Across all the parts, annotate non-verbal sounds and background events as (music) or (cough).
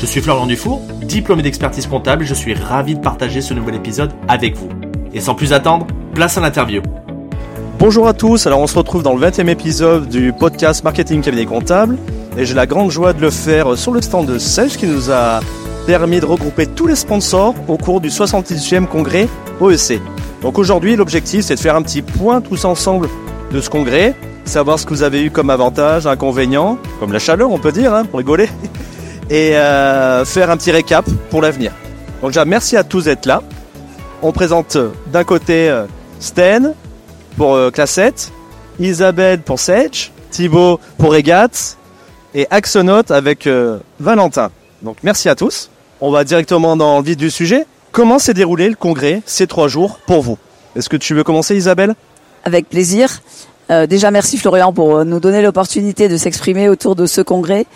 Je suis Florian Dufour, diplômé d'expertise comptable je suis ravi de partager ce nouvel épisode avec vous. Et sans plus attendre, place à l'interview. Bonjour à tous, alors on se retrouve dans le 20e épisode du podcast Marketing Cabinet Comptable et j'ai la grande joie de le faire sur le stand de Sage qui nous a permis de regrouper tous les sponsors au cours du 70e congrès OEC. Donc aujourd'hui l'objectif c'est de faire un petit point tous ensemble de ce congrès, savoir ce que vous avez eu comme avantages, inconvénients, comme la chaleur on peut dire, hein, pour rigoler, et euh, faire un petit récap pour l'avenir. Donc déjà merci à tous d'être là. On présente euh, d'un côté euh, Sten pour euh, Classette, Isabelle pour Sage, Thibaut pour Regat et Axonote avec euh, Valentin. Donc merci à tous. On va directement dans le vif du sujet. Comment s'est déroulé le congrès ces trois jours pour vous? Est-ce que tu veux commencer Isabelle? Avec plaisir. Euh, déjà, merci Florian pour nous donner l'opportunité de s'exprimer autour de ce congrès.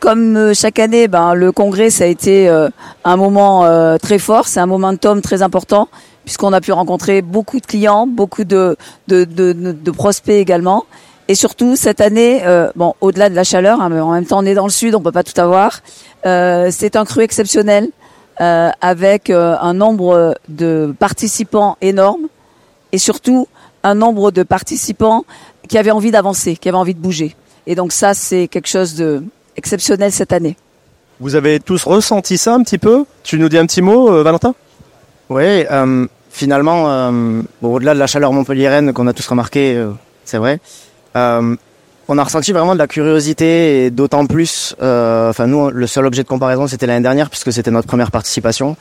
Comme euh, chaque année, ben, le congrès, ça a été euh, un moment euh, très fort, c'est un momentum très important, puisqu'on a pu rencontrer beaucoup de clients, beaucoup de, de, de, de- de prospects également. Et surtout, cette année, euh, bon, au-delà de la chaleur, hein, mais en même temps, on est dans le sud, on peut pas tout avoir, euh, c'est un cru exceptionnel, euh, avec un nombre de participants énorme, et surtout un nombre de participants qui avaient envie d'avancer, qui avaient envie de bouger. Et donc ça, c'est quelque chose de exceptionnel cette année. Vous avez tous ressenti ça un petit peu? Tu nous dis un petit mot, euh, Valentin? Oui, euh, finalement, euh, bon, au-delà de la chaleur montpelliéraine qu'on a tous remarqué, euh, c'est vrai, euh, on a ressenti vraiment de la curiosité et d'autant plus, euh, enfin nous, le seul objet de comparaison, c'était l'année dernière puisque c'était notre première participation.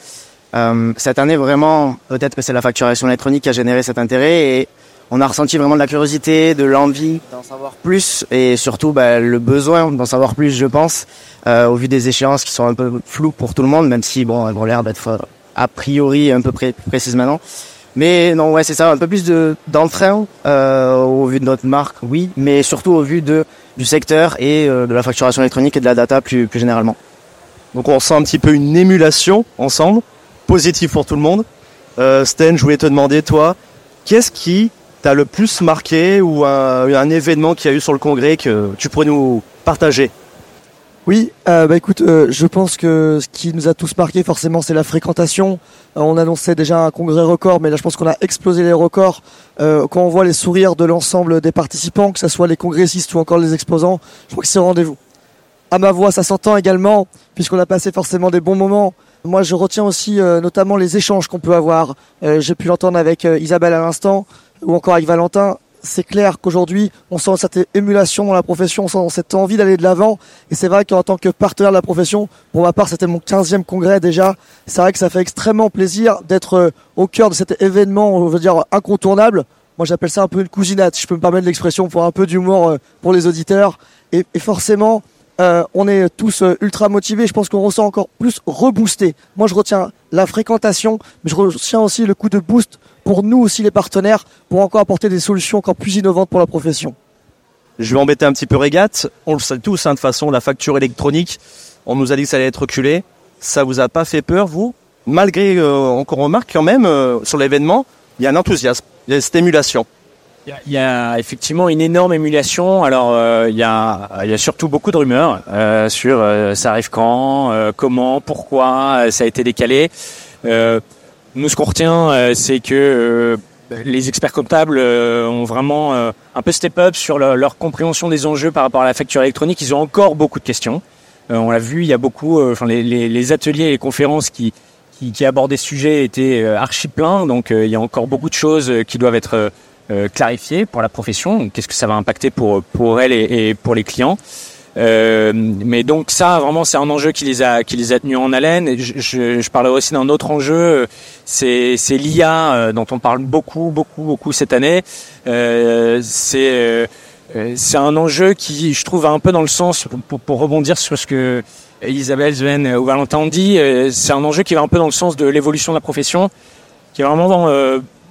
Euh, cette année, vraiment, peut-être que c'est la facturation électronique qui a généré cet intérêt et on a ressenti vraiment de la curiosité, de l'envie d'en savoir plus et surtout bah, le besoin d'en savoir plus, je pense, euh, au vu des échéances qui sont un peu floues pour tout le monde, même si bon, elles ont l'air d'être a priori un peu pré précises maintenant. Mais non, ouais, c'est ça, un peu plus de d'entrain euh, au vu de notre marque, oui, mais surtout au vu de du secteur et euh, de la facturation électronique et de la data plus plus généralement. Donc on sent un petit peu une émulation ensemble, positive pour tout le monde. Euh, Sten, je voulais te demander, toi, qu'est-ce qui t'a le plus marqué ou un, événement qu'il y a eu sur le congrès que tu pourrais nous partager Oui, euh, bah écoute, euh, je pense que ce qui nous a tous marqué forcément, c'est la fréquentation. Euh, on annonçait déjà un congrès record, mais là, je pense qu'on a explosé les records. Quand on voit les sourires de l'ensemble des participants, que ce soit les congressistes ou encore les exposants, je crois que c'est au rendez-vous. À ma voix, ça s'entend également, puisqu'on a passé forcément des bons moments. Moi, je retiens aussi notamment les échanges qu'on peut avoir. J'ai pu l'entendre avec Isabelle à l'instant, ou encore avec Valentin. C'est clair qu'aujourd'hui, on sent cette émulation dans la profession, on sent cette envie d'aller de l'avant. Et c'est vrai qu'en tant que partenaire de la profession, pour ma part, c'était mon 15e congrès déjà. C'est vrai que ça fait extrêmement plaisir d'être euh, au cœur de cet événement, on veut dire, incontournable. Moi, j'appelle ça un peu une cousinette, si je peux me permettre l'expression, pour un peu d'humour euh, pour les auditeurs. Et, forcément, euh, on est tous ultra motivés. Je pense qu'on ressent encore plus reboosté. Moi, je retiens la fréquentation, mais je retiens aussi le coup de boost pour nous aussi les partenaires, pour encore apporter des solutions encore plus innovantes pour la profession. Je vais embêter un petit peu Régate. On le sait tous, hein, de toute façon, la facture électronique, on nous a dit que ça allait être reculé. Ça vous a pas fait peur, vous? Malgré, euh, qu'on remarque quand même, euh, sur l'événement, il y a un enthousiasme, il y a cette émulation. Il y a- il y a effectivement une énorme émulation. Alors euh, il y a il y a surtout beaucoup de rumeurs euh, sur euh, ça arrive quand, euh, comment, pourquoi euh, ça a été décalé. Nous ce qu'on retient euh, c'est que euh, les experts comptables euh, ont vraiment un peu step up sur leur, compréhension des enjeux par rapport à la facture électronique. Ils ont encore beaucoup de questions. On l'a vu, il y a beaucoup, enfin les, ateliers et les conférences qui qui, qui abordaient ce sujet étaient archi pleins. Donc il y a encore beaucoup de choses qui doivent être clarifiées pour la profession. Qu'est-ce que ça va impacter pour pour elle et pour les clients? Euh, mais donc ça, vraiment, c'est un enjeu qui les a qui les a tenus en haleine. Je, je, je parlerai aussi d'un autre enjeu, c'est c'est l'IA euh, dont on parle beaucoup, beaucoup, beaucoup cette année. Euh, c'est euh, euh, c'est un enjeu qui, je trouve, va un peu dans le sens pour, pour, rebondir sur ce que Isabelle, Sven ou Valentin ont dit, c'est un enjeu qui va un peu dans le sens de l'évolution de la profession, qui est vraiment,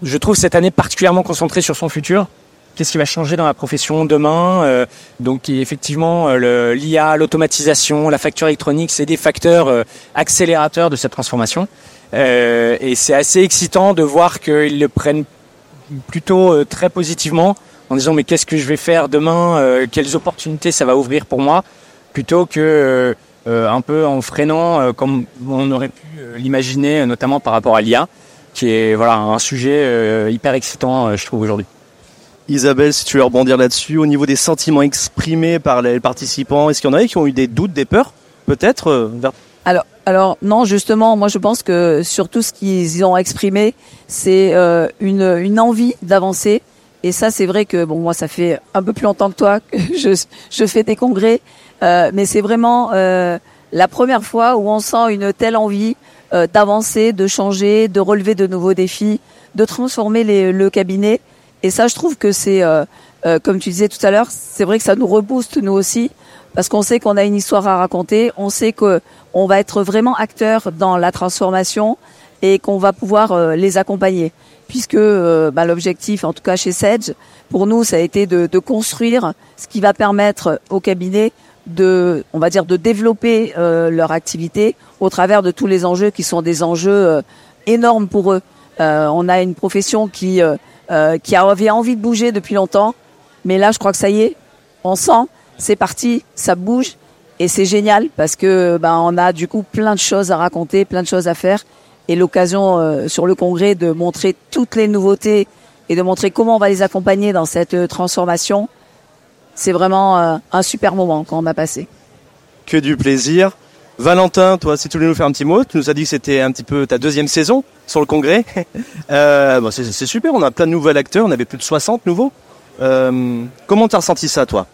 je trouve, cette année particulièrement concentrée sur son futur. Qu'est-ce qui va changer dans la profession demain Donc effectivement, l'IA, l'automatisation, la facture électronique, c'est des facteurs accélérateurs de cette transformation. et c'est assez excitant de voir qu'ils le prennent plutôt très positivement en disant mais qu'est-ce que je vais faire demain, euh, quelles opportunités ça va ouvrir pour moi, plutôt que euh, euh, un peu en freinant comme on aurait pu l'imaginer, notamment par rapport à l'IA, qui est voilà un sujet hyper excitant, je trouve aujourd'hui. Isabelle, si tu veux rebondir là-dessus, au niveau des sentiments exprimés par les participants, est-ce qu'il y en a qui ont eu des doutes, des peurs, peut-être Alors, alors non, justement, moi je pense que sur tout ce qu'ils ont exprimé, c'est une, une envie d'avancer, et ça, c'est vrai que bon, moi, ça fait un peu plus longtemps que toi que (laughs) je, je fais des congrès, euh, mais c'est vraiment euh, la première fois où on sent une telle envie euh, d'avancer, de changer, de relever de nouveaux défis, de transformer les, le cabinet. Et ça, je trouve que c'est, euh, euh, comme tu disais tout à l'heure, c'est vrai que ça nous rebooste nous aussi, parce qu'on sait qu'on a une histoire à raconter, on sait que on va être vraiment acteur dans la transformation et qu'on va pouvoir les accompagner puisque euh, bah, l'objectif, en tout cas chez Sedge, pour nous, ça a été de, de, construire ce qui va permettre au cabinet de, on va dire, de développer euh, leur activité au travers de tous les enjeux qui sont des enjeux euh, énormes pour eux. on a une profession qui qui avait envie de bouger depuis longtemps, mais là, je crois que ça y est, on sent, c'est parti, ça bouge et c'est génial parce que bah, on a du coup plein de choses à raconter, plein de choses à faire et l'occasion euh, sur le congrès de montrer toutes les nouveautés et de montrer comment on va les accompagner dans cette euh, transformation. C'est vraiment euh, un super moment qu'on a passé. Que du plaisir. Valentin, toi, si tu voulais nous faire un petit mot, tu nous as dit que c'était un petit peu ta deuxième saison sur le congrès. (laughs) euh, bon, c'est super, on a plein de nouveaux acteurs, on avait plus de 60 nouveaux. Euh, comment tu as ressenti ça, toi?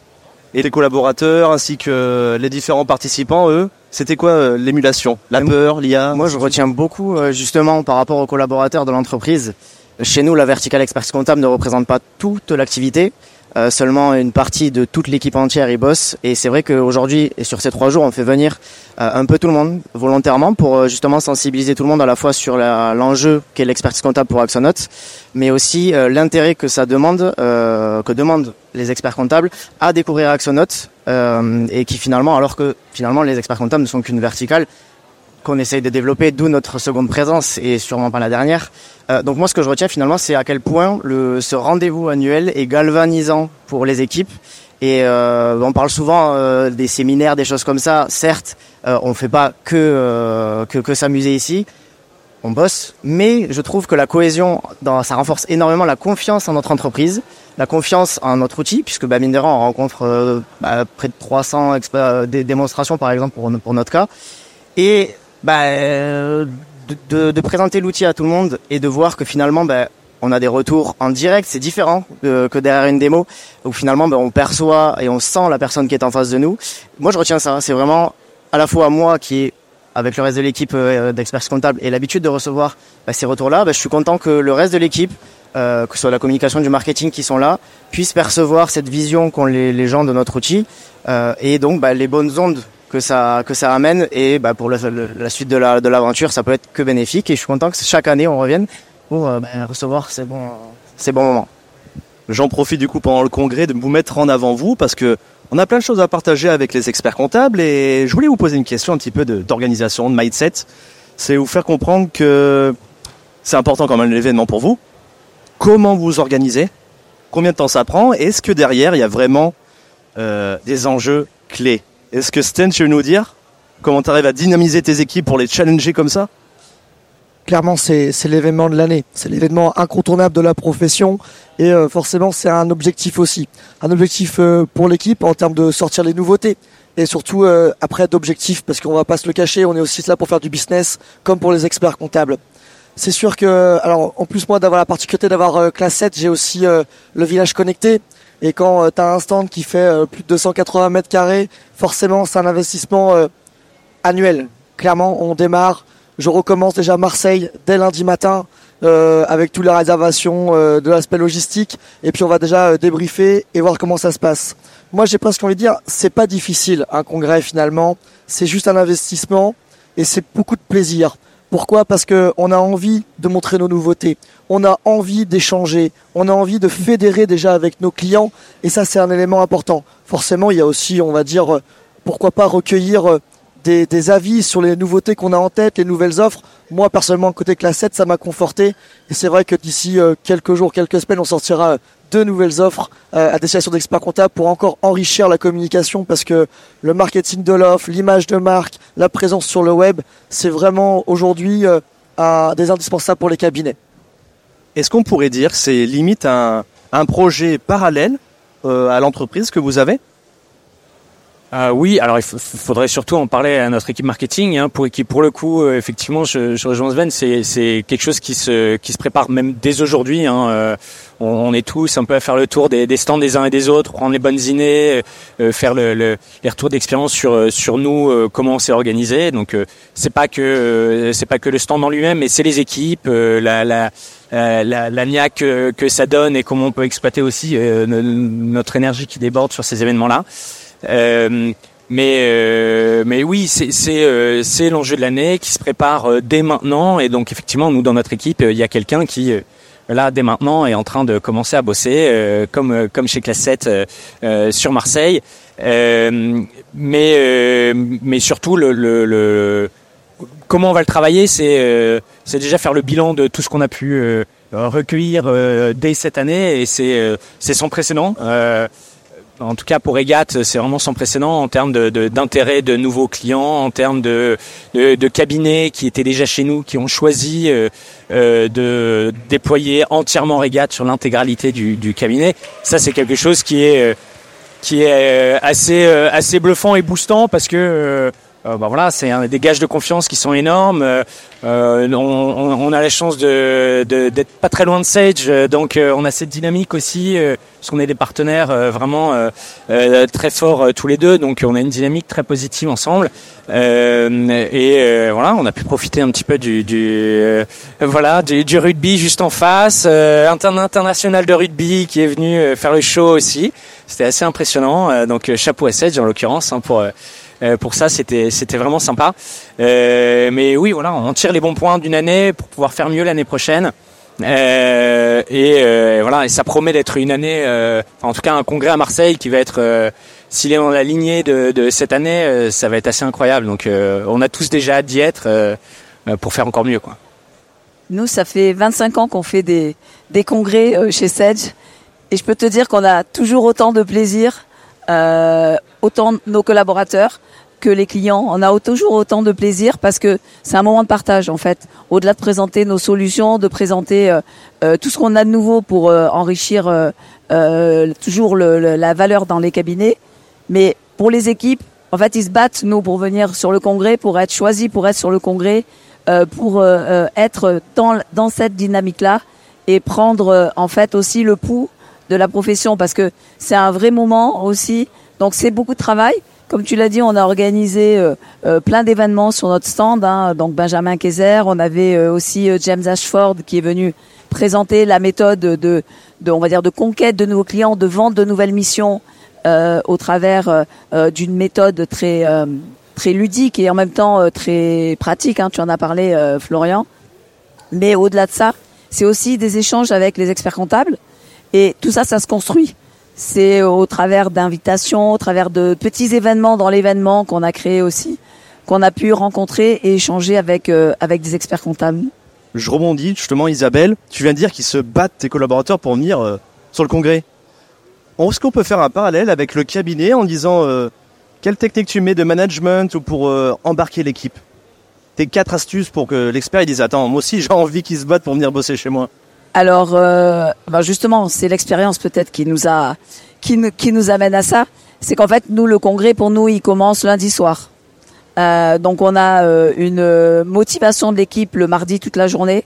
Et tes collaborateurs, ainsi que les différents participants, eux c'était quoi euh, l'émulation? La peur, l'IA Moi, je retiens beaucoup euh, justement par rapport aux collaborateurs de l'entreprise. Chez nous, la verticale expertise comptable ne représente pas toute l'activité. Euh, seulement une partie de toute l'équipe entière y bosse. Et c'est vrai qu'aujourd'hui, et sur ces trois jours, on fait venir euh, un peu tout le monde volontairement pour euh, justement sensibiliser tout le monde à la fois sur l'enjeu qu'est l'expertise comptable pour Axonote, mais aussi l'intérêt que ça demande, que demandent les experts comptables à découvrir Axonote et qui finalement, alors que finalement les experts comptables ne sont qu'une verticale, qu'on essaye de développer, d'où notre seconde présence et sûrement pas la dernière. Euh, donc moi, ce que je retiens finalement, c'est à quel point ce rendez-vous annuel est galvanisant pour les équipes. Et euh, on parle souvent euh, des séminaires, des choses comme ça. Certes, on fait pas que que, s'amuser ici. On bosse, mais je trouve que la cohésion, ça renforce énormément la confiance en notre entreprise, la confiance en notre outil, puisque bah, mine de rien, on rencontre bah, près de 300 des démonstrations par exemple pour, pour notre cas. Et bah, euh, de, de, présenter l'outil à tout le monde et de voir que finalement, bah, on a des retours en direct, c'est différent que derrière une démo, où finalement bah, on perçoit et on sent la personne qui est en face de nous. Moi, je retiens ça. C'est vraiment à la fois moi qui est avec le reste de l'équipe euh, d'experts comptables et l'habitude de recevoir bah, ces retours-là, bah, je suis content que le reste de l'équipe, euh, que ce soit la communication du marketing qui sont là, puisse percevoir cette vision qu'ont les, les gens de notre outil euh, et donc bah, les bonnes ondes que ça que ça amène et bah, pour la, suite de la de l'aventure ça peut être que bénéfique et je suis content que chaque année on revienne pour euh, bah, recevoir ces bons ces bons moments. J'en profite du coup pendant le congrès de vous mettre en avant vous parce que on a plein de choses à partager avec les experts comptables et je voulais vous poser une question un petit peu d'organisation, de, mindset. C'est vous faire comprendre que c'est important quand même l'événement pour vous. Comment vous organisez? Combien de temps ça prend? Est-ce que derrière il y a vraiment euh, des enjeux clés? Est-ce que Sten, tu veux nous dire comment tu arrives à dynamiser tes équipes pour les challenger comme ça? Clairement, c'est l'événement de l'année. C'est l'événement incontournable de la profession. Et euh, forcément, c'est un objectif aussi. Un objectif euh, pour l'équipe en termes de sortir les nouveautés. Et surtout, euh, après d'objectifs, parce qu'on va pas se le cacher, on est aussi là pour faire du business, comme pour les experts comptables. C'est sûr que, alors, en plus moi d'avoir la particularité d'avoir classe 7, j'ai aussi le village connecté. Et quand euh, tu as un stand qui fait euh, plus de 280 mètres carrés, forcément, c'est un investissement euh, annuel. Clairement, on démarre. Je recommence déjà Marseille dès lundi matin avec toutes les réservations de l'aspect logistique. Et puis on va déjà débriefer et voir comment ça se passe. Moi, j'ai presque envie de dire, c'est pas difficile un congrès finalement. c'est juste un investissement et c'est beaucoup de plaisir. Pourquoi? Parce que on a envie de montrer nos nouveautés, on a envie d'échanger, on a envie de fédérer déjà avec nos clients. Et ça c'est un élément important. Forcément, il y a aussi, on va dire, euh, pourquoi pas recueillir euh, des, avis sur les nouveautés qu'on a en tête, les nouvelles offres. Moi personnellement côté classe 7, ça m'a conforté. Et c'est vrai que d'ici euh, quelques jours, quelques semaines, on sortira deux nouvelles offres à destination d'experts comptables pour encore enrichir la communication parce que le marketing de l'offre, l'image de marque, la présence sur le web, c'est vraiment aujourd'hui des indispensables pour les cabinets. Est-ce qu'on pourrait dire que c'est limite un, un projet parallèle euh, à l'entreprise que vous avez? Euh, oui, alors il faudrait surtout en parler à notre équipe marketing, hein, pour qui pour le coup, euh, effectivement, je, je rejoins Sven, c'est quelque chose qui se qui se prépare même dès aujourd'hui. Hein, euh, on, on, est tous un peu à faire le tour des, des stands des uns et des autres, prendre les bonnes idées, euh, faire le, le, les retours d'expérience sur sur nous, comment on s'est organisé. Donc c'est pas que c'est pas que le stand en lui-même, mais c'est les équipes, la, la la, la niaque que, que, ça donne et comment on peut exploiter aussi notre énergie qui déborde sur ces événements-là. Euh, mais euh, mais oui, c'est c'est euh, c'est l'enjeu de l'année qui se prépare dès maintenant et donc effectivement nous dans notre équipe il y a quelqu'un qui là dès maintenant est en train de commencer à bosser comme comme chez Classe 7 sur Marseille. mais mais surtout le, le, le, comment on va le travailler, c'est c'est déjà faire le bilan de tout ce qu'on a pu recueillir dès cette année et c'est c'est sans précédent. Euh, en tout cas pour Egat, c'est vraiment sans précédent en termes d'intérêt de, de, nouveaux clients, en termes de, de, cabinets qui étaient déjà chez nous, qui ont choisi euh, euh, de déployer entièrement Regat sur l'intégralité du, du, cabinet. Ça, c'est quelque chose qui est euh, qui est assez assez bluffant et boostant parce que euh, bah voilà, c'est des gages de confiance qui sont énormes. Euh, on, on, a la chance de d'être pas très loin de Sage, donc euh, on a cette dynamique aussi, parce qu'on est des partenaires vraiment très forts tous les deux, donc on a une dynamique très positive ensemble. et voilà, on a pu profiter un petit peu du, du voilà du, du, rugby juste en face, international de rugby qui est venu faire le show aussi. C'était assez impressionnant. donc chapeau à Sage en l'occurrence hein, pour euh, pour ça, c'était c'était vraiment sympa. Euh, mais oui, voilà, on tire les bons points d'une année pour pouvoir faire mieux l'année prochaine. Euh, et voilà, et ça promet d'être une année, en tout cas un congrès à Marseille qui va être, s'il est dans la lignée de, de cette année, ça va être assez incroyable. Donc, on a tous déjà hâte d'y être pour faire encore mieux, quoi. Nous, ça fait 25 ans qu'on fait des, des congrès chez Sedge. Et je peux te dire qu'on a toujours autant de plaisir, euh, autant nos collaborateurs que les clients. On a toujours autant de plaisir parce que c'est un moment de partage en fait. Au-delà de présenter nos solutions, de présenter euh, euh, tout ce qu'on a de nouveau pour euh, enrichir toujours le, la valeur dans les cabinets. Mais pour les équipes, en fait, ils se battent nous pour venir sur le congrès, pour être choisis, pour être sur le congrès, pour être dans, dans cette dynamique-là et prendre en fait aussi le pouls de la profession parce que c'est un vrai moment aussi. Donc c'est beaucoup de travail. Comme tu l'as dit, on a organisé euh, euh, plein d'événements sur notre stand. Hein. donc Benjamin Kaiser, on avait euh, aussi James Ashford qui est venu présenter la méthode de, de, de conquête de nouveaux clients, de vente de nouvelles missions au travers d'une méthode très très ludique et en même temps très pratique. Hein. tu en as parlé, Florian. Mais au-delà de ça, c'est aussi des échanges avec les experts comptables. Et tout ça, ça se construit c'est au travers d'invitations, au travers de petits événements dans l'événement qu'on a créé aussi, qu'on a pu rencontrer et échanger avec euh, avec des experts comptables. Je rebondis justement, Isabelle. Tu viens de dire qu'ils se battent tes collaborateurs pour venir euh, sur le congrès. Est-ce qu'on peut faire un parallèle avec le cabinet en disant euh, quelle technique tu mets de management ou pour embarquer l'équipe? Tes quatre astuces pour que l'expert dise attends moi aussi j'ai envie qu'ils se battent pour venir bosser chez moi. Alors, euh, ben justement, c'est l'expérience peut-être qui nous a, qui, qui nous amène à ça. C'est qu'en fait, nous, le congrès, pour nous, il commence lundi soir. Euh, donc, on a euh, une motivation de l'équipe le mardi toute la journée.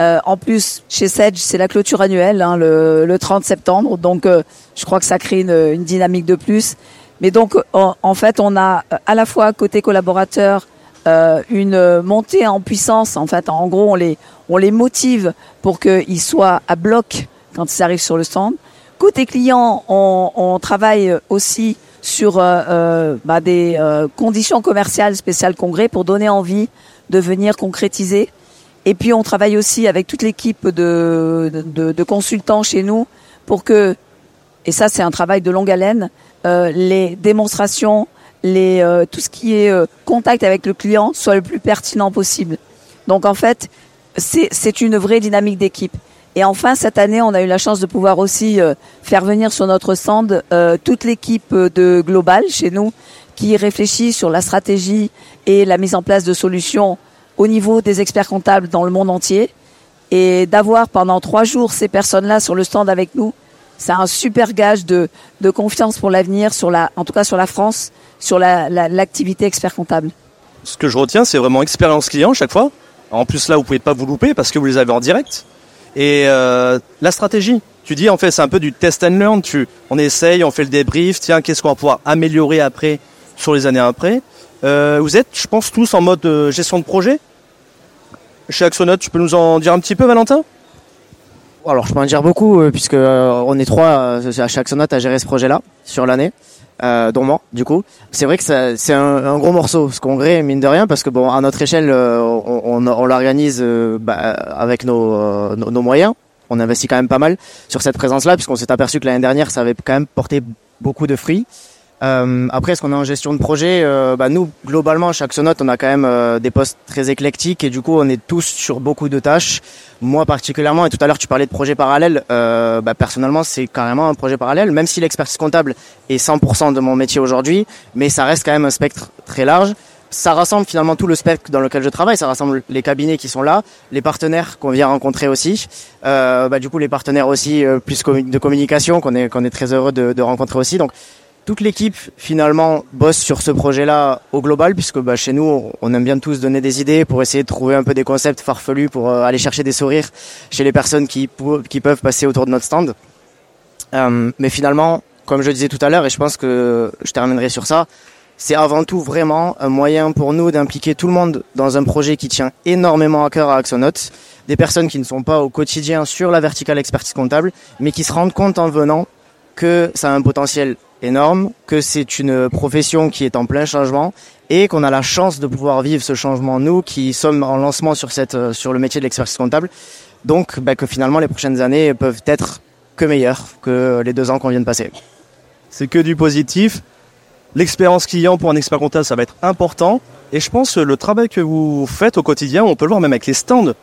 Euh, en plus, chez Sedge, c'est la clôture annuelle, hein, le, le, 30 septembre. Donc, euh, je crois que ça crée une, une, dynamique de plus. Mais donc, en, en, fait, on a à la fois côté collaborateur euh, une montée en puissance. En fait, en gros, on les, on les motive pour qu'ils soient à bloc quand ils arrivent sur le stand. Côté client, on, travaille aussi sur euh, euh, bah, des euh, conditions commerciales spéciales congrès pour donner envie de venir concrétiser. Et puis on travaille aussi avec toute l'équipe de, consultants chez nous pour que, et ça c'est un travail de longue haleine, les démonstrations, les, tout ce qui est contact avec le client soit le plus pertinent possible. Donc en fait, c'est une vraie dynamique d'équipe. Et enfin, cette année, on a eu la chance de pouvoir aussi euh, faire venir sur notre stand euh, toute l'équipe de Global chez nous qui réfléchit sur la stratégie et la mise en place de solutions au niveau des experts comptables dans le monde entier. Et d'avoir pendant trois jours ces personnes-là sur le stand avec nous, c'est un super gage de, de confiance pour l'avenir, la, en tout cas sur la France, sur l'activité la, expert comptable. Ce que je retiens, c'est vraiment expérience client chaque fois. En plus là, vous pouvez pas vous louper parce que vous les avez en direct. Et euh, la stratégie, tu dis en fait c'est un peu du test and learn. Tu, on essaye, on fait le débrief. Tiens, qu'est-ce qu'on va pouvoir améliorer après sur les années après? Euh, vous êtes, je pense, tous en mode euh, gestion de projet. Chez Axonote, tu peux nous en dire un petit peu, Valentin? Alors, je peux en dire beaucoup puisque on est trois chez Axonote à gérer ce projet-là sur l'année euh, moi, du coup. C'est vrai que c'est un, gros morceau, ce congrès, mine de rien, parce que bon, à notre échelle, euh, on, on, l'organise euh, bah, avec nos, euh, nos, nos, moyens. On investit quand même pas mal sur cette présence-là, puisqu'on s'est aperçu que l'année dernière, ça avait quand même porté beaucoup de fruits. Euh, après, est-ce qu'on est en gestion de projet euh, bah, Nous, globalement, chaque Sonote, on a quand même euh, des postes très éclectiques et du coup, on est tous sur beaucoup de tâches. Moi, particulièrement, et tout à l'heure, tu parlais de projets parallèles. Euh, bah, personnellement, c'est carrément un projet parallèle, même si l'expertise comptable est 100% de mon métier aujourd'hui, mais ça reste quand même un spectre très large. Ça rassemble finalement tout le spectre dans lequel je travaille. Ça rassemble les cabinets qui sont là, les partenaires qu'on vient rencontrer aussi. bah, du coup, les partenaires aussi plus de communication qu'on est qu'on est très heureux de, de rencontrer aussi. Donc toute l'équipe finalement bosse sur ce projet-là au global puisque bah, chez nous on aime bien tous donner des idées pour essayer de trouver un peu des concepts farfelus pour euh, aller chercher des sourires chez les personnes qui, peuvent passer autour de notre stand. Euh, mais finalement, comme je disais tout à l'heure et je pense que je terminerai sur ça, c'est avant tout vraiment un moyen pour nous d'impliquer tout le monde dans un projet qui tient énormément à cœur à Axonote, des personnes qui ne sont pas au quotidien sur la verticale expertise comptable, mais qui se rendent compte en venant que ça a un potentiel énorme, que c'est une profession qui est en plein changement et qu'on a la chance de pouvoir vivre ce changement nous qui sommes en lancement sur cette euh, sur le métier de l'expertise comptable. Donc bah, que finalement les prochaines années peuvent être que meilleures que les deux ans qu'on vient de passer. C'est que du positif. L'expérience client pour un expert comptable, ça va être important. Et je pense que le travail que vous faites au quotidien, on peut le voir même avec les stands.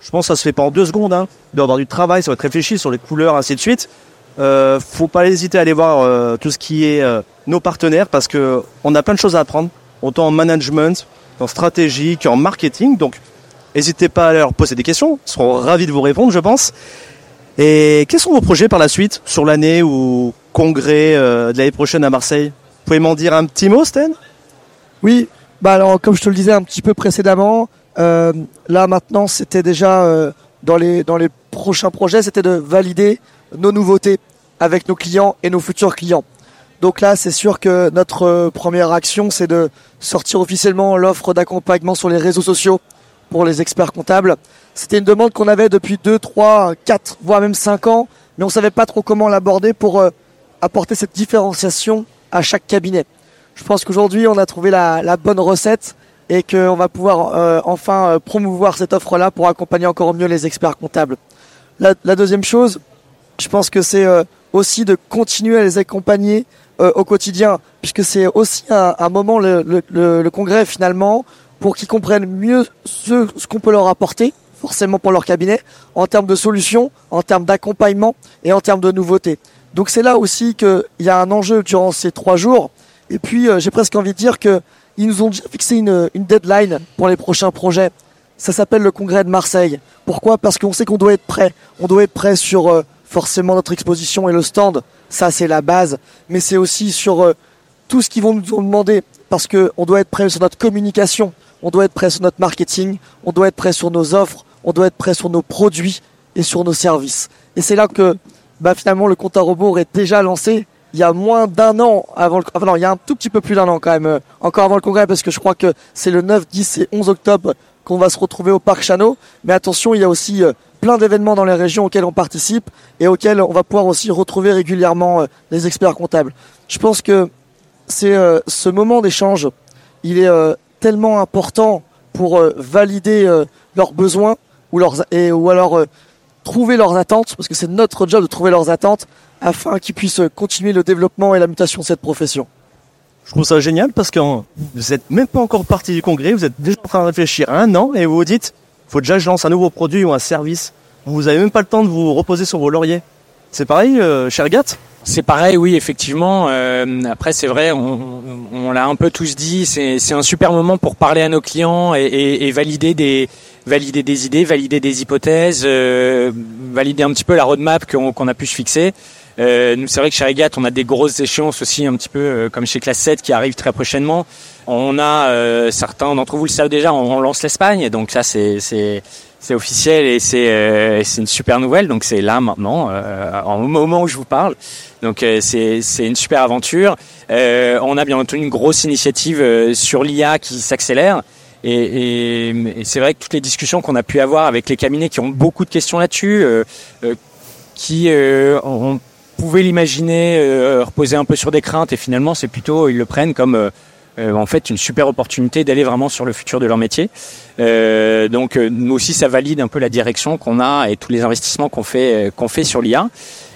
Je pense que ça se fait pas en deux secondes. Hein. Il doit y avoir du travail, ça va être réfléchi sur les couleurs, ainsi de suite. Euh, faut pas hésiter à aller voir euh, tout ce qui est euh, nos partenaires parce que on a plein de choses à apprendre, autant en management, en stratégie qu'en marketing. Donc, n'hésitez pas à leur poser des questions. Ils seront ravis de vous répondre, je pense. Et quels sont vos projets par la suite sur l'année ou congrès de l'année prochaine à Marseille? Vous pouvez m'en dire un petit mot, Sten? Oui. Bah alors, comme je te le disais un petit peu précédemment, là maintenant, c'était déjà dans les dans les prochains projets, c'était de valider nos nouveautés avec nos clients et nos futurs clients. Donc là, c'est sûr que notre euh, première action, c'est de sortir officiellement l'offre d'accompagnement sur les réseaux sociaux pour les experts comptables. C'était une demande qu'on avait depuis 2, 3, 4, voire même 5 ans, mais on savait pas trop comment l'aborder pour euh, apporter cette différenciation à chaque cabinet. Je pense qu'aujourd'hui, on a trouvé la, bonne recette et qu'on va pouvoir euh, enfin promouvoir cette offre-là pour accompagner encore mieux les experts comptables. La deuxième chose, je pense que c'est euh, aussi de continuer à les accompagner euh, au quotidien, puisque c'est aussi un, un moment, le, le, le, congrès finalement, pour qu'ils comprennent mieux ce, ce qu'on peut leur apporter, forcément pour leur cabinet, en termes de solutions, en termes d'accompagnement et en termes de nouveautés. Donc c'est là aussi qu'il y a un enjeu durant ces trois jours. Et puis euh, j'ai presque envie de dire que ils nous ont fixé une, une deadline pour les prochains projets. Ça s'appelle le congrès de Marseille. Pourquoi? Parce qu'on sait qu'on doit être prêt. On doit être prêt sur forcément notre exposition et le stand, ça c'est la base, mais c'est aussi sur euh, tout ce qu'ils vont nous demander, parce que on doit être prêt sur notre communication, on doit être prêt sur notre marketing, on doit être prêt sur nos offres, on doit être prêt sur nos produits et sur nos services. Et c'est là que bah, finalement le compte à rebours est déjà lancé il y a moins d'un an avant le, enfin il y a un tout petit peu plus d'un an quand même, euh, encore avant le congrès, parce que je crois que c'est le 9, 10 et 11 octobre qu'on va se retrouver au Parc Chano. Mais attention, il y a aussi euh, plein d'événements dans les régions auxquels on participe et auxquels on va pouvoir aussi retrouver régulièrement euh, les experts comptables. Je pense que c'est euh, ce moment d'échange. Il est euh, tellement important pour valider leurs besoins ou leurs et ou alors trouver leurs attentes, parce que c'est notre job de trouver leurs attentes afin qu'ils puissent continuer le développement et la mutation de cette profession. Je trouve ça génial parce que vous êtes même pas encore parti du congrès, vous êtes déjà en train de réfléchir un an et vous vous dites, faut déjà que je lance un nouveau produit ou un service. Vous avez même pas le temps de vous reposer sur vos lauriers. C'est pareil, euh, cher Gat? C'est pareil, oui, effectivement. Euh, après, c'est vrai, on, on, l'a un peu tous dit, c'est c'est un super moment pour parler à nos clients et, et, et valider des valider des idées, valider des hypothèses, euh, valider un petit peu la roadmap qu'on a pu se fixer. Euh, nous, c'est vrai que chez Regat, on a des grosses échéances aussi, un petit peu euh, comme chez Classe 7 qui arrivent très prochainement. On a euh, certains d'entre vous le savent déjà, on, on lance l'Espagne, donc ça c'est c'est officiel et c'est euh, c'est une super nouvelle. Donc c'est là maintenant, au moment où je vous parle. Donc c'est c'est une super aventure. On a bien entendu une grosse initiative sur l'IA qui s'accélère. Et, et, et c'est vrai que toutes les discussions qu'on a pu avoir avec les cabinets qui ont beaucoup de questions là-dessus, euh, euh, qui euh, on pouvait l'imaginer euh, reposer un peu sur des craintes et finalement c'est plutôt ils le prennent comme euh, en fait une super opportunité d'aller vraiment sur le futur de leur métier. Donc nous aussi ça valide un peu la direction qu'on a et tous les investissements qu'on fait qu'on fait sur l'IA.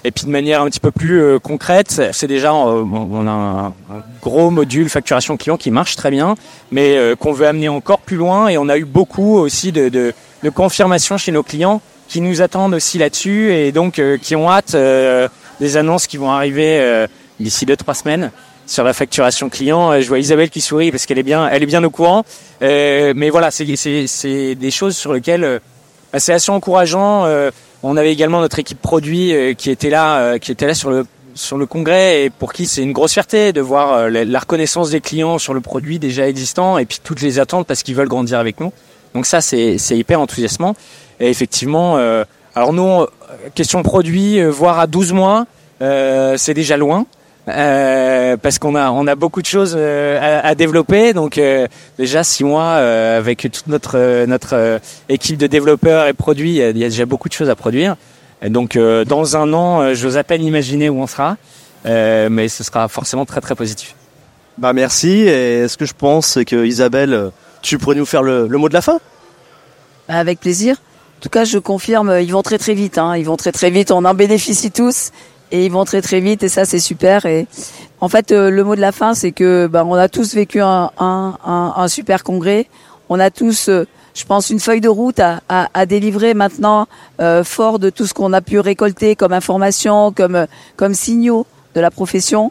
Et puis de manière un petit peu plus euh, concrète, c'est déjà euh, on a un, gros module facturation client qui marche très bien, mais euh, qu'on veut amener encore plus loin. Et on a eu beaucoup aussi de, de, de confirmations chez nos clients qui nous attendent aussi là-dessus et donc qui ont hâte des annonces qui vont arriver d'ici deux trois semaines sur la facturation client. Je vois Isabelle qui sourit parce qu'elle est bien, elle est bien au courant. Mais voilà, c'est des choses sur lesquelles bah, c'est assez encourageant. On avait également notre équipe produit euh, qui était là, euh, qui était là sur le sur le congrès et pour qui c'est une grosse fierté de voir euh, la, reconnaissance des clients sur le produit déjà existant et puis toutes les attentes parce qu'ils veulent grandir avec nous. Donc ça c'est hyper enthousiasmant. Et effectivement, alors nous, question produit, voir à 12 mois, c'est déjà loin. Euh, parce qu'on a on a beaucoup de choses euh, à, à développer donc euh, déjà six mois euh, avec toute notre euh, notre euh, équipe de développeurs et produits il y, a, il y a déjà beaucoup de choses à produire et donc euh, dans un an euh, j'ose à peine imaginer où on sera euh, mais ce sera forcément très très positif Bah merci. Et ce que je pense, c'est que Isabelle, tu pourrais nous faire le, le mot de la fin? Avec plaisir. En tout cas, je confirme, ils vont très très vite. Hein. Ils vont très très vite. On en bénéficie tous et ils vont très très vite et ça c'est super. Et en fait, euh, le mot de la fin, c'est que ben, on a tous vécu un, un, un, un super congrès. On a tous, euh, je pense, une feuille de route à, à, à délivrer maintenant, euh, fort de tout ce qu'on a pu récolter comme information, comme euh, comme signaux de la profession.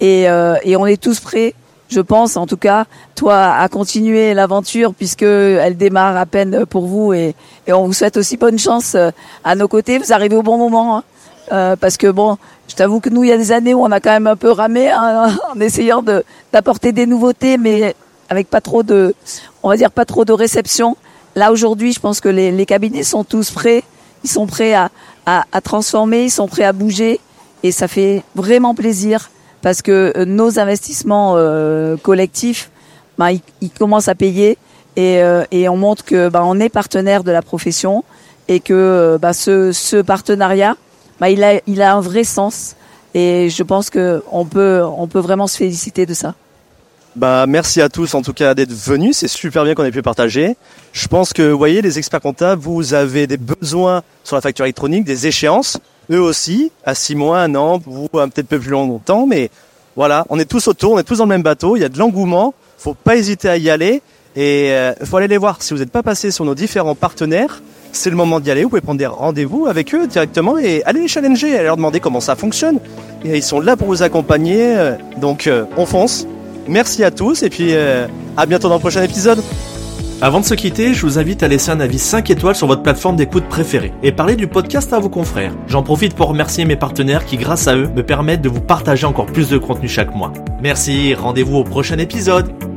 Et, euh, et on est tous prêts je pense en tout cas, toi, à continuer l'aventure puisque elle démarre à peine pour vous et, et on vous souhaite aussi bonne chance à nos côtés. Vous arrivez au bon moment hein. Euh, parce que bon, je t'avoue que nous, il y a des années où on a quand même un peu ramé hein, (laughs) en essayant de d'apporter des nouveautés, mais avec pas trop de, on va dire pas trop de réception. Là aujourd'hui, je pense que les, les cabinets sont tous prêts. Ils sont prêts à, à, à transformer, ils sont prêts à bouger et ça fait vraiment plaisir parce que euh, nos investissements euh, collectifs, ben, ils, ils commencent à payer et, euh, et on montre que ben, on est partenaire de la profession et que euh, ben, ce, ce partenariat, ben, il, a, il un vrai sens et je pense que on peut, vraiment se féliciter de ça. Bah merci à tous en tout cas d'être venus, c'est super bien qu'on ait pu partager. Je pense que vous voyez les experts comptables, vous avez des besoins sur la facture électronique, des échéances, eux aussi, à six mois, un an, un peut-être peu plus longtemps, mais voilà, on est tous autour, on est tous dans le même bateau, il y a de l'engouement, faut pas hésiter à y aller et euh, faut aller les voir. Si vous n'êtes pas passé sur nos différents partenaires, c'est le moment d'y aller. Vous pouvez prendre des rendez-vous avec eux directement et aller les challenger, aller leur demander comment ça fonctionne. Et ils sont là pour vous accompagner, euh, donc euh, on fonce. Merci à tous et puis euh, à bientôt dans le prochain épisode. Avant de se quitter, je vous invite à laisser un avis 5 étoiles sur votre plateforme d'écoute préférée et parler du podcast à vos confrères. J'en profite pour remercier mes partenaires qui, grâce à eux, me permettent de vous partager encore plus de contenu chaque mois. Merci, rendez-vous au prochain épisode.